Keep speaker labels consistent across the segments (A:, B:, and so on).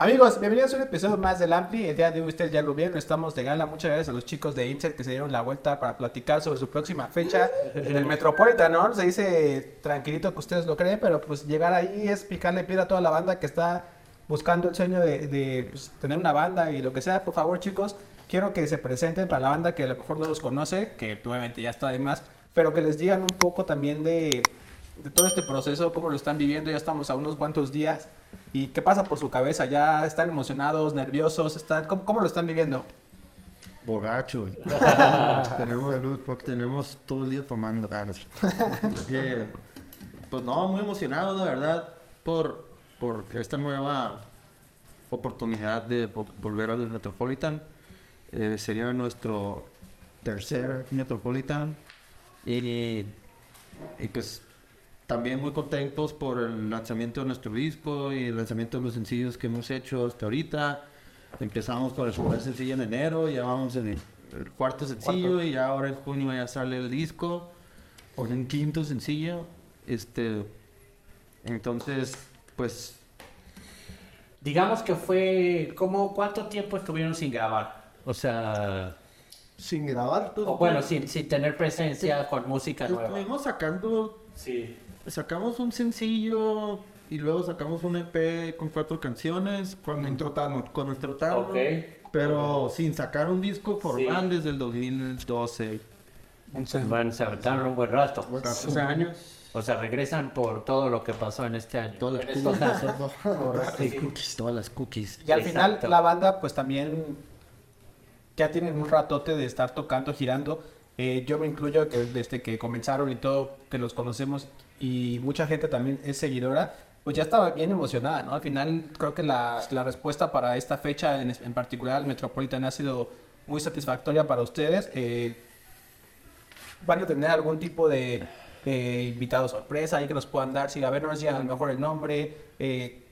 A: Amigos, bienvenidos a un episodio más del Ampli. El día de hoy ustedes ya lo vieron, estamos de gala. Muchas gracias a los chicos de Insert que se dieron la vuelta para platicar sobre su próxima fecha en el Metropolitan, ¿no? Se dice tranquilito que ustedes lo creen, pero pues llegar ahí es picarle piedra a toda la banda que está buscando el sueño de, de, pues, tener una banda y lo que sea. Por favor, chicos, quiero que se presenten para la banda que a lo mejor no los conoce, que obviamente ya está de más, pero que les digan un poco también de, de todo este proceso, cómo lo están viviendo. Ya estamos a unos cuantos días. ¿Y qué pasa por su cabeza? ¿Ya están emocionados, nerviosos? Están, ¿cómo, cómo lo están viviendo?
B: Borracho, güey. tenemos el luz porque tenemos todo el día tomando ganas. Eh, pues no, muy emocionado, de verdad, por, por esta nueva oportunidad de vo- volver al Metropolitan. Eh, sería nuestro tercer Metropolitan. Y, y pues también muy contentos por el lanzamiento de nuestro disco y el lanzamiento de los sencillos que hemos hecho hasta ahorita. Empezamos con el primer sencillo en enero, ya vamos en el, el cuarto sencillo y ya ahora en junio ya sale el disco. O en quinto sencillo. Este, entonces, pues
C: Digamos que fue como cuánto tiempo estuvieron sin grabar. O sea,
D: Sin grabar todo.
C: o bueno, sin, sin tener presencia con música nueva.
B: estuvimos sacando
C: Sí.
B: Sacamos un sencillo y luego sacamos un EP con cuatro canciones cuando entró Tano, cuando entró Tano,
C: Ok.
B: pero sin sacar un disco formal
C: Sí.
B: desde el 2012.
C: Bueno, se aventaron un buen rato.
B: 14 años.
C: O sea, regresan por todo lo que pasó en este año.
B: Todas las cookies, todas las cookies.
A: Y al final
C: Exacto.
A: la banda pues también ya tienen un ratote de estar tocando, girando. Eh, yo me incluyo que desde que comenzaron y todo, que los conocemos y mucha gente también es seguidora, pues ya estaba bien emocionada, ¿no? Al final creo que la, respuesta para esta fecha en, en particular, Metropolitan, ha sido muy satisfactoria para ustedes. Eh, van a tener algún tipo de, invitado sorpresa ahí que nos puedan dar, si a ver, no digan a lo mejor el nombre, eh,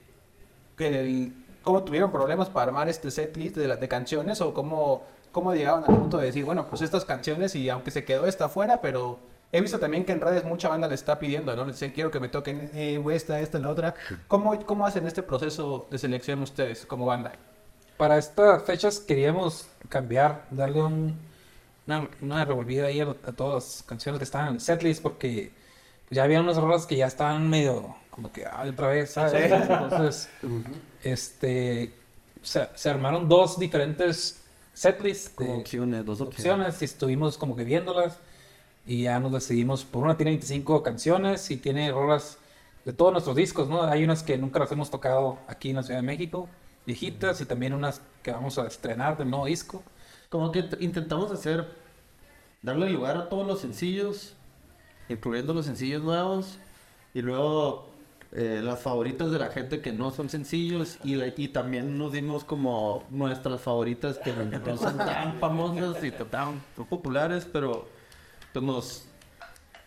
A: cómo tuvieron problemas para armar este setlist de, de canciones o cómo, cómo llegaron al punto de decir, bueno, pues estas canciones y aunque se quedó esta fuera, pero he visto también que en redes mucha banda le está pidiendo, ¿no? Le dicen, quiero que me toquen eh, esta, esta, la otra. ¿Cómo, ¿Cómo hacen este proceso de selección ustedes como banda?
E: Para estas fechas queríamos cambiar, darle un- una, una revolvida ahí a, a todas las canciones que estaban en el setlist porque ya había unas rolas que ya estaban medio como que ah, otra vez, ¿sabes? Entonces, este, se, se armaron dos diferentes
B: Como
E: de
B: opciones, dos opciones.
E: opciones y estuvimos como que viéndolas y ya nos decidimos por una tiene 25 canciones y tiene rolas de todos nuestros discos, ¿no? Hay unas que nunca las hemos tocado aquí en la Ciudad de México, viejitas y también unas que vamos a estrenar del nuevo disco.
B: Como que intentamos hacer, darle lugar a todos los sencillos, incluyendo los sencillos nuevos, y luego eh, las favoritas de la gente que no son sencillos, y, también nos dimos como nuestras favoritas que no son tan famosas y tan, tan populares, pero pues nos,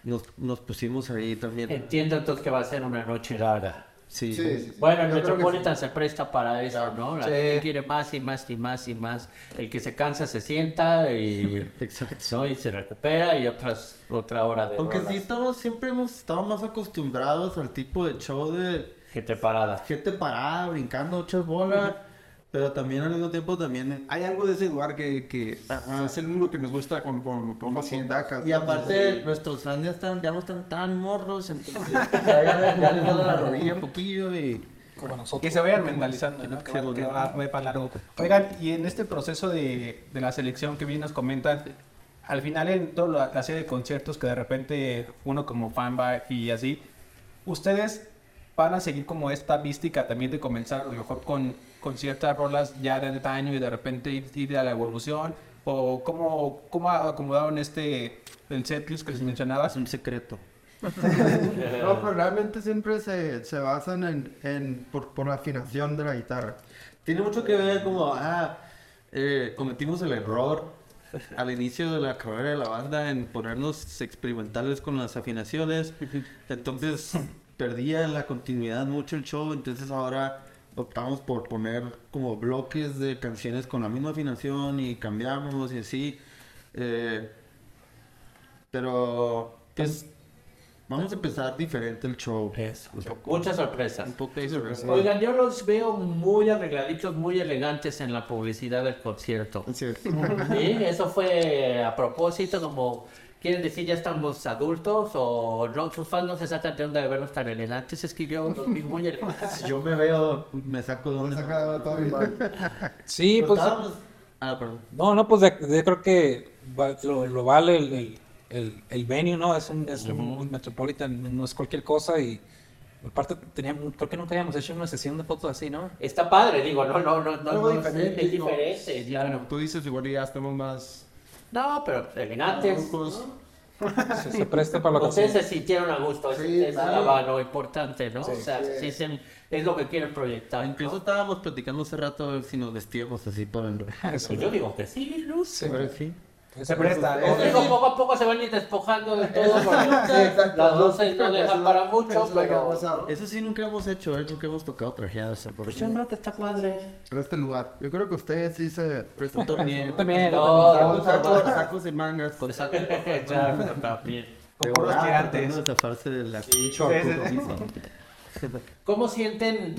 B: nos, nos pusimos ahí también.
C: Entiendo entonces que va a ser una noche larga.
B: Sí,
D: Sí, sí, sí.
C: Bueno, el Metropolitan se presta para eso, ¿no? La
A: Sí.
C: gente quiere más y más y más y más. El que se cansa se sienta y,
B: exacto.
C: ¿no? y se recupera y otras, otra hora de
B: Aunque
C: rolas.
B: sí estamos, siempre hemos estado más acostumbrados al tipo de show de
C: Gente parada.
B: gente parada, brincando ocho bolas, pero también al mismo tiempo también...
F: Hay algo de ese lugar que, que es el único que nos gusta con, con, con hacienda.
B: Y aparte, nuestros fans ya, están, ya no están tan morros, entonces ya, ya, les la rodilla un poquillo y...
E: Como nosotros.
A: Que se vayan mentalizando, ¿no? Que,
B: Sí,
A: va- que
B: porque-
A: va, va para largo. Oigan, y en este proceso de, de la selección que bien nos comentan, al final en toda la, la serie de conciertos que de repente uno como fan va y así, ¿ustedes van a seguir como esta mística también de comenzar a lo mejor con, con ciertas rolas ya de antaño y de repente ir, ir a la evolución? ¿O cómo, cómo acomodaron este, el setlist que les mencionabas?
B: Es un secreto.
D: No, pero realmente siempre se, se basan en, en por, por la afinación de la guitarra.
B: Tiene mucho que ver como, ah, eh, cometimos el error al inicio de la carrera de la banda en ponernos experimentales con las afinaciones. Entonces perdía la continuidad mucho el show, entonces ahora optamos por poner como bloques de canciones con la misma afinación y cambiamos y así. Eh, pero pues vamos a empezar diferente el show.
C: Eso, muchas sorpresas.
B: Un poco de sorpresa.
C: Oigan, yo los veo muy arregladitos, muy elegantes en la publicidad del concierto.
B: Sí.
C: Sí, eso fue a propósito, como quieren decir ya estamos adultos o no, sus fans no se sacan de onda de verlos tan elegantes, escribió los mismos muy elegantes.
B: Yo me veo, me saco de onda.
E: Sí, pues.
B: Ah, perdón.
E: No, no, pues de- creo que va- lo, lo vale el, el, el, el venue, ¿no? Es un, es un Metropolitan, no es cualquier cosa y aparte teníamos, creo que nunca habíamos hecho una sesión de fotos así, ¿no?
C: Está padre, digo, no, no, no, no, no,
F: diferente,
C: es
F: digo.
C: diferente, claro.
F: Tú dices, igual ya estamos más...
C: No, pero elegantes.
E: Se, se presta para lo que
C: Ustedes se sintieron a gusto,
D: Sí,
C: es
D: sí.
C: algo lo importante, ¿no? o sea,
D: sí.
C: sí, sí, es lo que quieren proyectar.
B: Incluso estábamos platicando hace rato a ver si nos vestíamos así para el...
C: Pues yo digo que sí, ¿no?
E: Sí.
A: Se presta.
C: Digo, poco a poco se van ir despojando de todo, porque las doce no dejan para mucho,
D: Eso es que
C: pero...
B: sí nunca hemos hecho, ¿eh? Nunca hemos tocado trajeadas. por
C: Pues yo no te está padre.
D: Pero este lugar. Yo creo que ustedes sí se.
B: Yo también.
E: Yo también.
C: No,
B: Sacos, de mangas. Con esa...
C: Claro, también.
A: Con puros tirantes.
B: de zafarse de la...
C: ¿Cómo sienten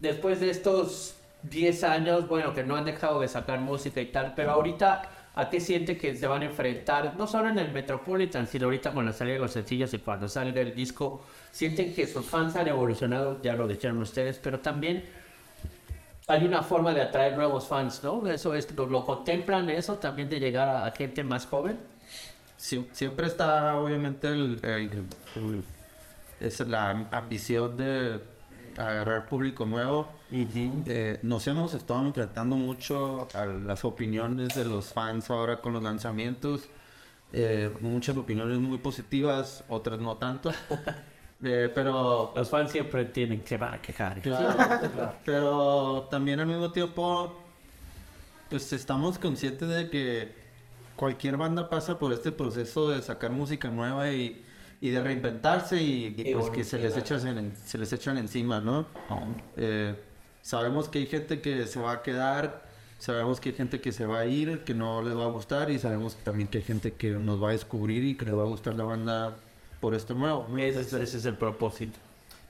C: después de estos 10 años, bueno, que no han dejado de sacar música y tal, pero ahorita, ¿a qué sienten que se van a enfrentar? No solo en el Metropolitan, sino ahorita con la salida de los sencillos y cuando salga el disco, sienten que sus fans han evolucionado, ya lo dijeron ustedes, pero también hay una forma de atraer nuevos fans, ¿no? Eso es, lo, lo contemplan eso también de llegar a, a gente más joven.
B: Sie- siempre está obviamente el, el- el- es la ambición de agarrar público nuevo. Eh, nos hemos estado enfrentando mucho a las opiniones de los fans ahora con los lanzamientos. Eh, muchas opiniones muy positivas, otras no tanto. Eh, pero
C: Los fans siempre tienen que van a quejar.
B: Claro, pero también al mismo tiempo, pues estamos conscientes de que cualquier banda pasa por este proceso de sacar música nueva y, y de reinventarse y, y, pues que se les, echan en- se les echan encima, ¿no? Eh, sabemos que hay gente que se va a quedar, sabemos que hay gente que se va a ir, que no les va a gustar y sabemos también que hay gente que nos va a descubrir y que le va a gustar la banda por esto nuevo.
C: Ese, es- ese es el propósito.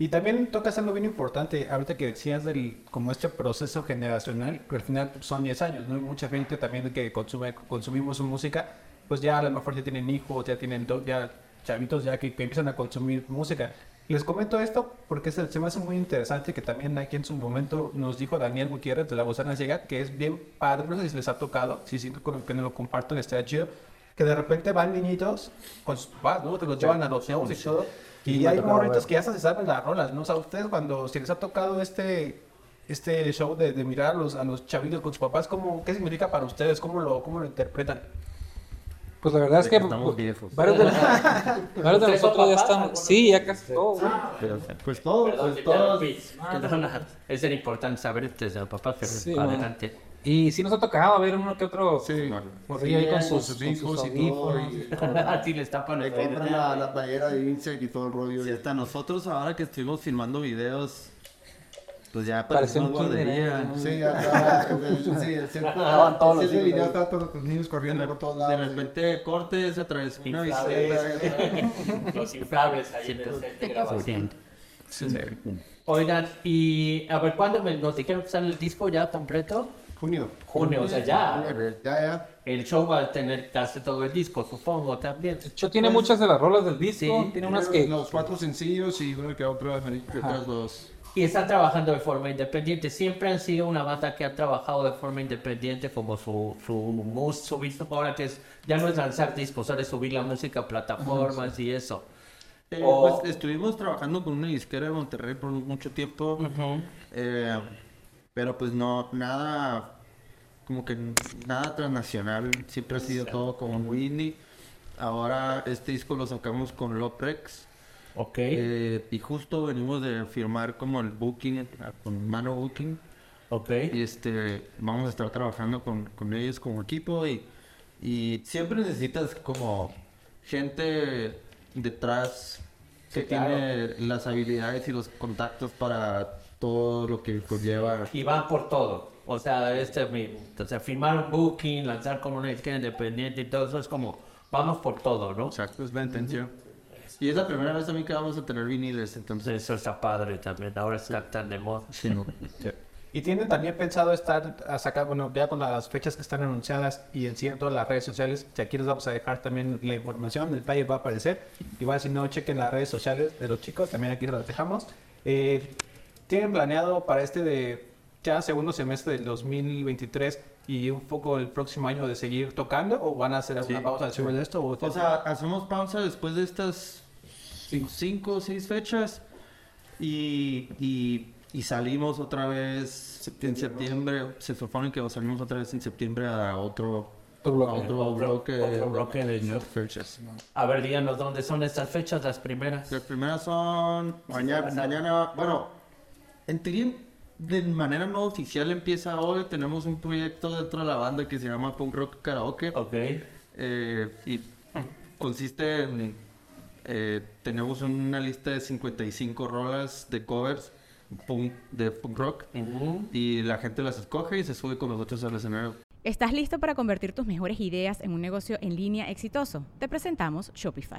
A: Y también tocas algo bien importante, ahorita que decías del como este proceso generacional, que al final son 10 años, ¿no? Hay mucha gente también que consume, consumimos su música, pues ya a lo mejor ya tienen hijos, ya tienen ya chavitos ya que, que empiezan a consumir música. Les comento esto porque se, se me hace muy interesante que también aquí en su momento nos dijo Daniel Gutiérrez de La Bozana Llega, que es bien padre, no sé si les ha tocado, si siento que no lo comparto, está chido, que de repente van niñitos con sus papás, ¿no? Te los llevan a los y todo. Y hay morritos que ya se saben las rolas, ¿no? O sea, ustedes cuando, si les ha tocado este, este show de, de mirar a los, a los chavitos con sus papás, ¿cómo, ¿qué significa para ustedes? ¿Cómo lo, cómo lo interpretan?
E: Pues la verdad es que
B: estamos viejos.
E: varios de, varios de
C: ¿Ustedes son
E: nosotros ya
C: papás,
E: estamos. Sí, ya casi todos.
B: Pues todo,
C: Perdón,
B: pues todos.
C: Es importante saber desde el papá, pero
E: Sí,
C: adelante.
E: Y sí nos ha tocado ver uno que otro
F: Sí.
E: morrillo ahí con sus,
F: hijos y todo.
E: audífonos.
C: A ti les tapan
B: Le compran la, la playera de Insect y todo el rollo. Y hasta nosotros ahora que estuvimos filmando videos, pues ya
E: Parecía un kinder,
B: guardería.
E: ¿eh?
D: Sí, ya está. Sí, el centro.
A: Estaban todos los ahí.
D: está todos los niños corriendo por todos
B: De
D: lados.
B: repente corte, se atravesó una bicicleta.
C: Los inflables ahí en el de grabación. Oigan, y a ver, ¿cuándo me, nos dijeron que sale el disco ya completo?
F: Junio.
C: Junio, o sea, ya.
D: Ya, ya.
C: El show va a tener casi todo el disco, supongo, también.
E: De hecho, tiene muchas de las rolas del disco.
C: Sí,
E: tiene unas que.
F: Los cuatro sencillos y uno que otro.
B: Otras dos.
C: Y están trabajando de forma independiente. Siempre han sido una banda que ha trabajado de forma independiente como su, su, su visto ahora que es, ya no es lanzar discos, ahora es subir la música a plataformas y eso.
B: Eh,
C: O-
B: pues estuvimos trabajando con una disquera de Monterrey por mucho tiempo. eh, pero pues no, nada, como que nada transnacional. Siempre ha sido todo como muy indie. Ahora este disco lo sacamos con Loprex.
C: Ok.
B: Eh, y justo venimos de firmar como el booking, eh, con Mano Booking.
C: ok.
B: Y este, vamos a estar trabajando con, con ellos como equipo y, y siempre necesitas como gente detrás que tiene las habilidades y los contactos para todo lo que conlleva.
C: Y van por todo. O sea, este, sea, firmar un booking, lanzar con una disquera independiente y todo eso es como, vamos por todo, ¿no?
F: Exacto, es la intención.
B: Y es la primera vez también que vamos a tener viniles, entonces...
C: Eso está padre también. Ahora está tan de moda.
B: Sí, no.
A: ¿Y tienen también pensado estar a sacar, bueno, ya con las fechas que están anunciadas y en todas las redes sociales? que aquí les vamos a dejar también la información, el flyer va a aparecer. Igual si no, chequen las redes sociales de los chicos, también aquí las dejamos. Eh, ¿Tienen planeado para este de ya segundo semestre del 2023 y un poco el próximo año de seguir tocando o van a hacer alguna
B: Sí.
A: pausa después de esto? O,
B: O sea, hacemos pausa después de estas cin- cinco o seis fechas y, y, y salimos otra vez en septiembre. Se supone que salimos otra vez en septiembre a otro,
E: bloque.
B: otro bloque,
C: otro bloque de
B: de fechas.
C: A ver, díganos dónde son estas fechas, las primeras.
B: Las primeras son mañana, mañana bueno, en teoría de manera no oficial empieza hoy. Tenemos un proyecto dentro de la banda que se llama Punk Rock Karaoke.
C: Ok.
B: Eh, y consiste en... eh, tenemos una lista de 55 rolas de covers punk- de punk rock
C: Ujú.
B: y la gente las escoge y se sube con nosotros al escenario.
G: ¿Estás listo para convertir tus mejores ideas en un negocio en línea exitoso? Te presentamos Shopify.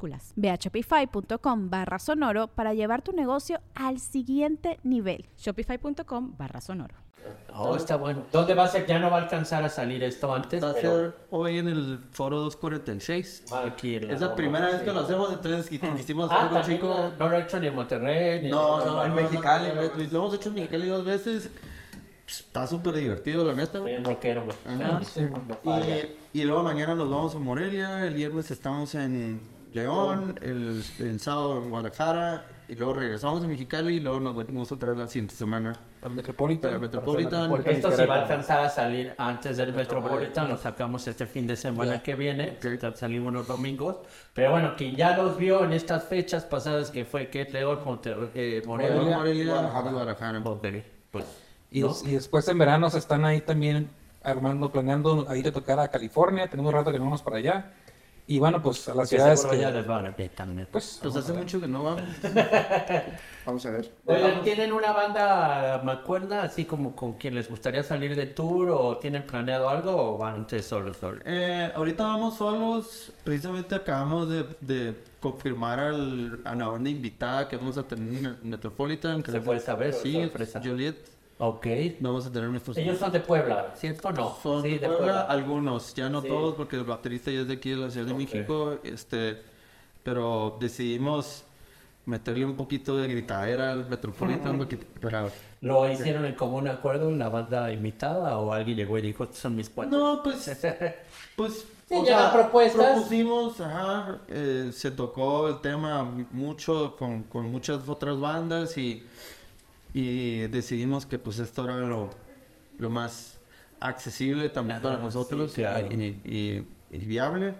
H: Ve a shopify.com barra sonoro para llevar tu negocio al siguiente nivel.
G: Shopify.com barra sonoro.
C: Oh, está bueno. ¿Dónde va a ser? Ya no va a alcanzar a salir esto antes.
B: Va a
C: pero-
B: ser hoy en el foro 246.
C: Aquí en
B: Es la primera vez que lo hacemos, entonces qui- quisimos hacer
C: Ah,
B: algo chico.
C: no, lo he hecho ni en Monterrey. Ni
B: No, no,
F: en
B: no,
F: Mexicali,
B: no,
F: ¿no?
B: Lo hemos hecho en Mexicali dos veces. Está súper divertido, la neta.
C: Bien rockero, güey.
B: Y, y luego mañana nos vamos a Morelia, el viernes estamos en León, el, el sábado en Guadalajara, y luego regresamos a Mexicali y luego nos venimos otra vez la siguiente semana
E: Al Metropolitan.
B: para Metropolitan.
C: Porque esto sí va a alcanzar a salir antes del Metropolitan, lo sacamos este fin de semana que viene, salimos los domingos. Pero bueno, quien ya los vio en estas fechas pasadas, que fue que León, Monterrey, eh,
B: Morelia,
C: Morelia,
B: Guadalajara, Guadalajara.
C: Monterrey, pues,
E: Y,
C: ¿no?
E: y después en verano se están ahí también armando, planeando a ir a tocar a California. Tenemos un rato que no vamos para allá. Y bueno, pues a las
C: Que
E: ciudades que...
C: ya les van a también.
E: Pues,
B: Pues hace mucho que no vamos.
F: Vamos a ver.
C: Oigan, ¿tienen una banda, me acuerda, así como con quien les gustaría salir de tour o tienen planeado algo o van ustedes solos? solos?
B: Eh, ahorita vamos solos. Precisamente acabamos de, de confirmar al, a la banda invitada que vamos a tener en Metropolitan. que
C: ¿Se puede saber?
B: Sí. Juliet.
C: Ok.
B: Vamos a tener.
C: Ellos son de Puebla, ¿cierto no?
B: Son
C: sí,
B: de Puebla, algunos, ya no todos, porque el baterista ya es de aquí de la Ciudad de. México, este, pero decidimos meterle un poquito de gritadera al Metropolitan porque, para-
C: ¿Lo hicieron en común acuerdo en la banda invitada o alguien llegó y dijo, estos son mis cuatro?
B: No, pues, pues,
C: Sí,
B: o
C: llevan
B: sea,
C: propuestas.
B: propusimos, ajá, eh, se tocó el tema mucho con, con muchas otras bandas y, y decidimos que pues esto era lo, lo más accesible también
C: Ajá,
B: para nosotros
C: sí, claro.
B: y, y- y viable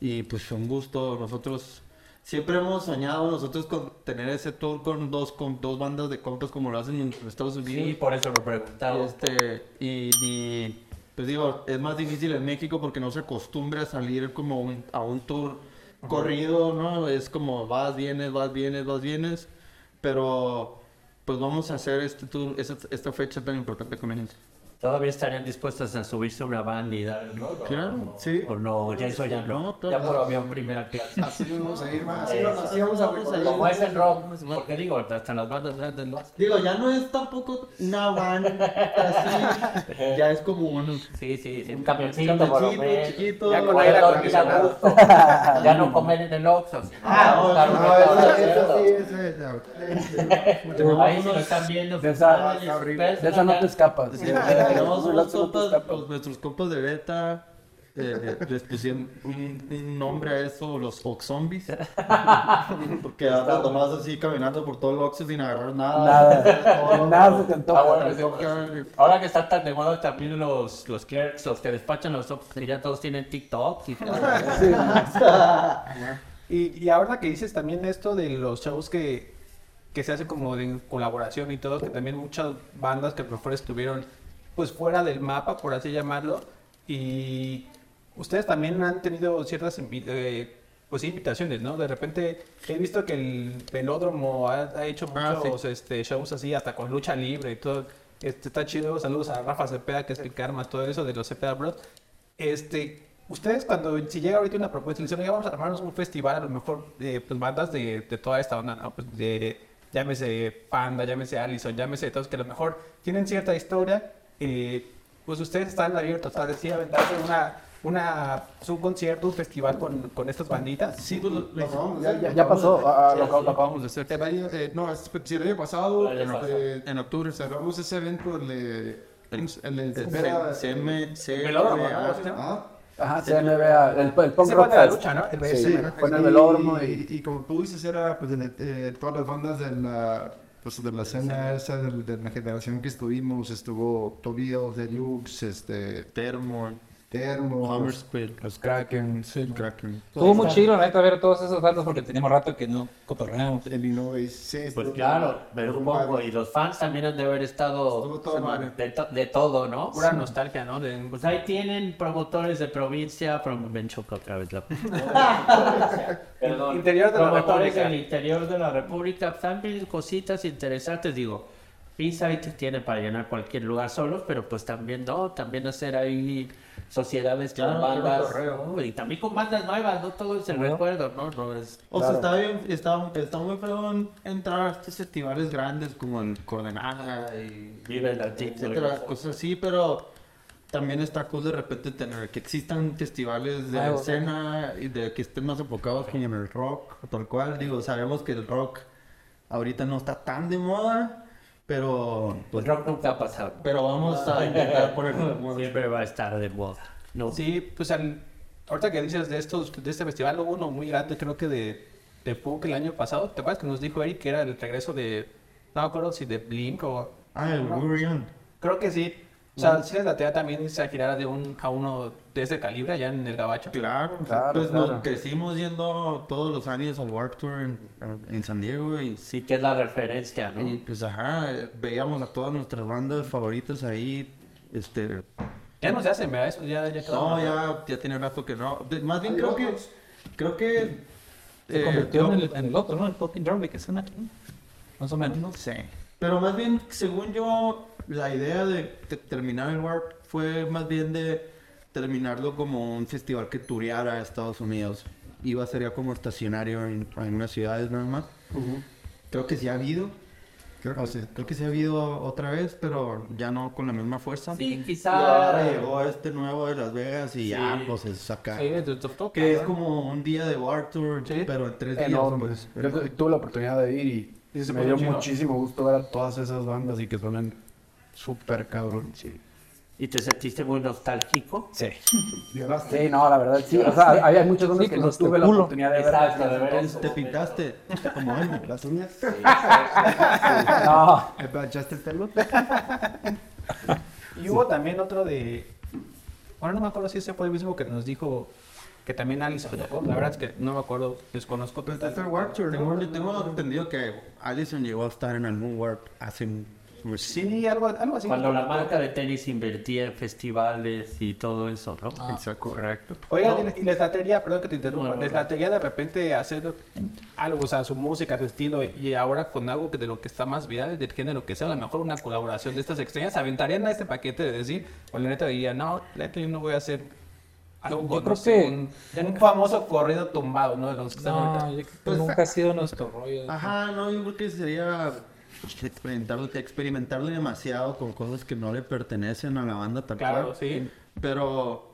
B: y pues fue un gusto nosotros siempre hemos soñado nosotros con tener ese tour con dos con dos bandas de compas como lo hacen en Estados Unidos
C: Sí, por eso lo preguntaba.
B: este, y, y, pues digo, es más difícil en México porque no se acostumbra a salir como un- a un tour corrido, ¿no? Es como vas, vienes, vas, vienes, vas, vienes. Pero pues vamos a hacer este tour, esta, esta fecha tan importante con.
C: ¿Todavía estarían dispuestos a subirse a una banda y dar, no?
B: Claro,
F: sí.
C: ¿O no? Ya eso ya no. Ya por avión primera clase.
F: Así vamos a ir más. Así,
C: Eh,
F: vamos- así vamos a recorrer.
C: Como es el rock, porque digo, hasta las bandas grandes lo hacen.
B: Digo, ya no es tampoco una van así, ya es como un...
C: Sí, sí, sí, un camioncito, por lo menos.
B: chiquito,
C: ya
B: con
F: aire acondicionado.
C: ya no comer en el Oxxo. Ah,
B: no,
F: eso, eso sí, ese es.
C: Ahí lo están viendo.
I: De esa no te escapas.
B: Sí, tenemos unos compas, pues, nuestros compas de beta, eh, les pusieron un, un nombre a eso, los folk zombies. Porque andan nomás así caminando por todo el Oxxo sin agarrar nada.
I: Nada. Nada se te antoja.
C: Ah, bueno, sí, Ahora que están tan de moda también los, los clerks, los que despachan los que ya todos tienen TikTok y todo.
A: Y, y ahora que dices también esto de los shows que, que se hacen como de colaboración y todo, que también muchas bandas que mejor estuvieron pues fuera del mapa, por así llamarlo, y ustedes también han tenido ciertas eh, pues invitaciones, ¿no? De repente he visto que el Velódromo ha, ha hecho
B: Ah,
A: muchos este, shows así, hasta con lucha libre y todo. Este, está chido, saludos a Rafa Cepeda, que es el que arma todo eso de los Cepeda Bros. Este, ustedes cuando, si llega ahorita una propuesta y dicen, "Oiga, vamos a armarnos un festival, a lo mejor, de pues, bandas de, de toda esta onda, ¿no? Pues de, llámese Panda, llámese Allison, llámese todos, que a lo mejor tienen cierta historia, eh, pues ustedes están abiertos a decir, aventarse una, una, pues, un concierto, un festival con, con estas banditas.
B: Sí, pues lo- lo-
I: Ya, ya, ya pasó. ah,
F: Lo,
I: lo-
F: acab- lo acabamos de hacer. El año, eh, no, es, sí, el año pasado,
C: El año
F: eh, en octubre, cerramos ese evento en el, en el,
B: el
A: ¿no?
F: Ah,
I: Ajá, sí, NBA, el, el Punk Rock
A: fue de la lucha, ¿no? El-
I: Sí,
F: Sí,
I: fue en el
F: y-
I: velódromo y...
F: y, y como tú dices, era pues, de, eh, todas las bandas de la, pues, de la escena esa, de, la generación que estuvimos, estuvo Tobias, Deluxe, este,
B: Termo,
F: Termo,
B: Hammer Squid,
I: Los Kraken.
F: Kraken,
E: Estuvo muy chido, la neta, ver todas esas bandas porque teníamos rato que no cotorreamos.
F: el Illinois, sí,
C: Pues
F: estuvo-
C: claro, pero
F: estuvo
C: supongo, y los fans también han de haber estado
F: todo madre.
C: de, to- de todo, ¿no?
A: Pura nostalgia, ¿no? De,
C: Pues ahí tienen promotores de provincia, prom ven choca otra vez la... Perdón.
A: Interior de
C: promotores del interior de la República, también cositas interesantes, digo. Insight tiene para llenar cualquier lugar solos, pero pues también no, también hacer ahí sociedades con
B: Claro,
C: bandas,
B: cotorreo.
C: ¿no? y también con bandas nuevas, no todo es el recuerdo, ¿no? No es...
B: O sea, está bien, está, está muy feo en- entrar a estos festivales grandes como el Coordenada y
C: Vive el
B: etcétera, cosas así, pero también está cool de repente tener que existan festivales de escena y de que estén más enfocados en el rock, tal cual. Digo, sabemos que el rock ahorita no está tan de moda, pero
C: Pues rock nunca ha pasado.
B: pero vamos a intentar poner
C: Siempre va a estar de moda. No.
A: Sí, pues al, ahorita que dices de estos, de este festival, hubo uno muy grande, creo que de, de punk el año pasado. ¿Te acuerdas que nos dijo Eric que era el regreso de, no me acuerdo si de Blink o...
B: Ah, el William.
A: Creo que sí. O sea, sí les latea también irse a girar de un, a uno de ese calibre allá en el Gabacho.
B: Claro,
I: Claro,
B: pues
I: claro.
B: nos crecimos yendo todos los años al Warped Tour en, en San Diego y
C: Sí que es la referencia, ¿no?
B: Y pues ajá, veíamos a todas nuestras bandas favoritas ahí. Este.
A: Ya no se hacen, ¿verdad? Eso ya, ya.
B: No, ya, ya tiene rato que no. De- más bien creo que. Creo que.
E: Se
B: eh,
E: convirtió en, el, en el otro, ¿no? El fucking drum que suena aquí. Más o menos.
B: No sé. Pero más bien, según yo, la idea de, te- terminar el Warp fue más bien de terminarlo como un festival que tureara a Estados Unidos. Iba a ser como estacionario en, en unas ciudades nada más. Creo que sí ha habido. Creo, o sea, creo que sí ha habido otra vez, pero ya no con la misma fuerza.
C: Sí,
B: Y
C: quizá.
B: ahora llegó este nuevo de Las Vegas y ya, pues es acá.
A: Sí,
B: Que es como un día de War Tour,
A: Sí.
B: pero en tres días. Pues.
I: Yo tuve la oportunidad de ir y
A: Sí, se
I: me dio
A: chido.
I: muchísimo gusto ver a todas esas bandas y que suenan súper cabrón. Sí.
C: ¿Y te sentiste muy nostálgico?
I: Sí. Sí, no, la verdad, sí. O sea, había muchas bandas
E: Sí,
I: que no tuve la
E: culo.
I: oportunidad de ver.
C: Exacto, de ver eso.
B: ¿Te pintaste como él? Las uñas.
I: No.
F: ¿Me planchaste el pelo?
A: Y hubo también otro de. Bueno, no me acuerdo si ese fue el mismo que nos dijo que también Alice tocó. La verdad es que no me acuerdo, desconozco.
B: Pues este Warp Tour, tengo, tengo entendido que Allison llegó a estar en algún Warp hace un...
A: Sí, algo, algo así.
C: Cuando la marca de tenis invertía en festivales y todo eso, ¿no?
B: Correcto.
A: Oigan, y les- y les latería, perdón que te interrumpa,
C: No, no,
A: les
C: no.
A: latería de repente hacer algo, o sea, su música, su estilo, y ahora con algo que de lo que está más viral, del género que sea, a lo mejor una colaboración de estas extrañas, aventarían a este paquete de decir, o la neta diría, no, la neta yo no voy a hacer algo
E: Yo creo
A: no sé,
E: que-
A: un, un famoso corrido tumbado, ¿no? De los que están
E: No,
A: ahorita.
E: yo creo que nunca ha sido nuestro rollo.
B: Ajá, no, yo creo que sería experimentarlo, experimentarlo demasiado con cosas que no le pertenecen a la banda tal
A: Claro,
B: cual.
A: sí.
B: Pero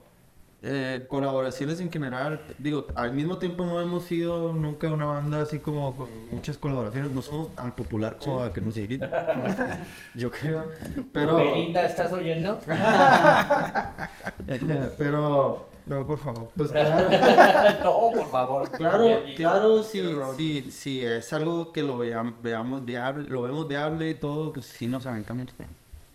B: eh, colaboraciones en general, digo, al mismo tiempo no hemos sido nunca una banda así como con muchas colaboraciones, no somos tan popular como a que nos digan. Yo creo. Pero,
C: ¿estás oyendo?
B: pero
D: No, por favor.
B: Pues
C: no, por favor.
B: Claro, claro, si, si, si es algo que lo veam- veamos viable, lo vemos viable y todo, pues sí nos aventamos.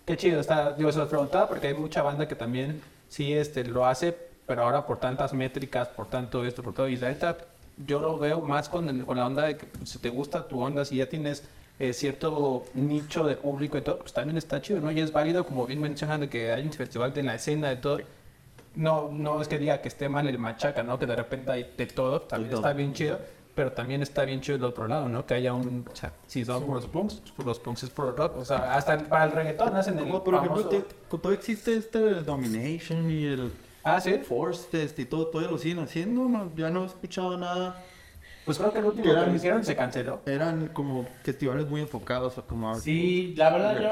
A: Qué chido está, digo, se lo preguntaba porque hay mucha banda que también sí este, lo hace, pero ahora por tantas métricas, por tanto esto, por todo, y la neta, yo lo veo más con, el- con la onda de que pues, si te gusta tu onda, si ya tienes eh, cierto nicho de público y todo, pues también está chido, ¿no? Y es válido, como bien mencionan, de que hay un festival de la escena, de todo. No, no es que diga que esté mal el machaca, ¿no? Que de repente hay de todo, también está bien chido, pero también está bien chido el otro lado, ¿no? Que haya un, o sea, si son por los punks, pues por los punks es por el rock, o sea, hasta el- para el reggaetón hacen el
B: Como por ejemplo, todo existe este Domination y el
A: Ah, sí.
B: Force Test y todo, todavía lo siguen haciendo, no, ya no he escuchado nada.
A: Pues creo que el último que
B: Eran-
A: lo hicieron se canceló.
B: Eran como festivales muy enfocados como
C: Sí, la verdad yo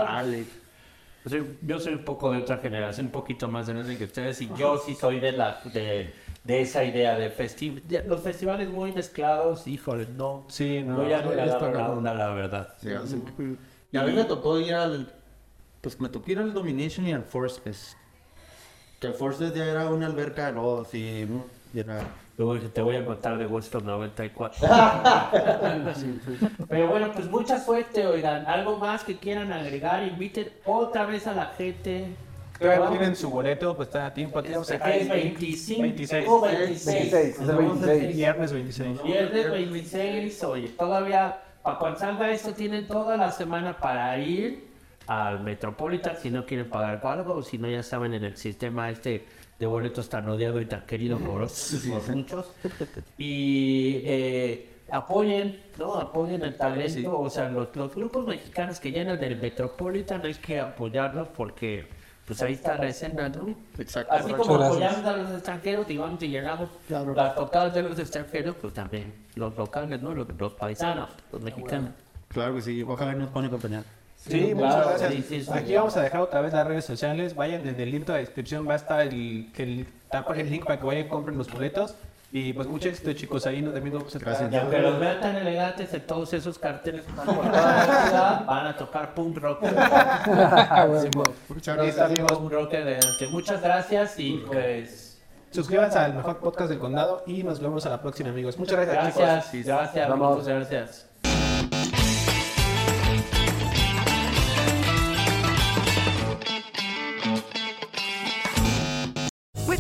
C: soy, yo soy un poco de otra generación, un poquito más grande que ustedes, y yo sí soy de la de, de esa idea de festival. Los festivales muy mezclados, híjole, no.
A: Sí, no.
C: Yo ya no le la
A: cabrón.
C: onda, la verdad.
B: Sí, así- Y a mí me tocó ir al. Pues me tocó ir al Domination y al Force Fest. Que el Force Fest ya era una alberca de lodos y. y era.
C: Te voy a contar de Woodstock 94. Pero bueno, pues mucha suerte, oigan. Algo más que quieran agregar, inviten otra vez a la gente. Vamos.
A: tienen su boleto, pues está a tiempo.
C: Es
A: el
C: 25
A: 26.
C: o 26.
I: 26, es el 26.
A: Viernes 26.
C: Viernes 26, oye, todavía, para cuando salga esto, tienen toda la semana para ir al Metropolitan si no quieren pagar algo, o si no, ya saben, en el sistema este de boletos tan odiado y tan querido por, por muchos. Y eh, apoyen, ¿no? Apoyen el talento, o sea, los, los grupos mexicanos que llenan del Metropolitan hay que apoyarlos porque, pues ahí está la escena, ¿no?
B: Exacto.
C: Así como apoyamos a los extranjeros, digamos, y llegamos las tocadas de los extranjeros, pues también los locales, ¿no? Los, los paisanos, los mexicanos.
B: Claro que sí, ojalá nos pone acompañar.
A: Sí, muchas
C: claro,
A: gracias.
C: sí, sí, sí.
A: Aquí vamos a dejar otra vez las redes sociales. Vayan desde el link de la descripción, va a estar el, el, el link para que vayan y compren los boletos. Y pues mucho éxito, chicos. Ahí nos también vamos a
B: Gracias.
C: Y aunque los vean tan elegantes en todos esos carteles que están por toda la ciudad, van a tocar punk rock.
A: Muchas gracias, amigos.
C: Punk rock elegante. Muchas gracias y pues...
A: Suscríbanse al mejor podcast del condado y nos vemos a la próxima, amigos. Muchas gracias,
C: Gracias,
A: chicos.
C: gracias,
I: Vamos.
C: muchas gracias.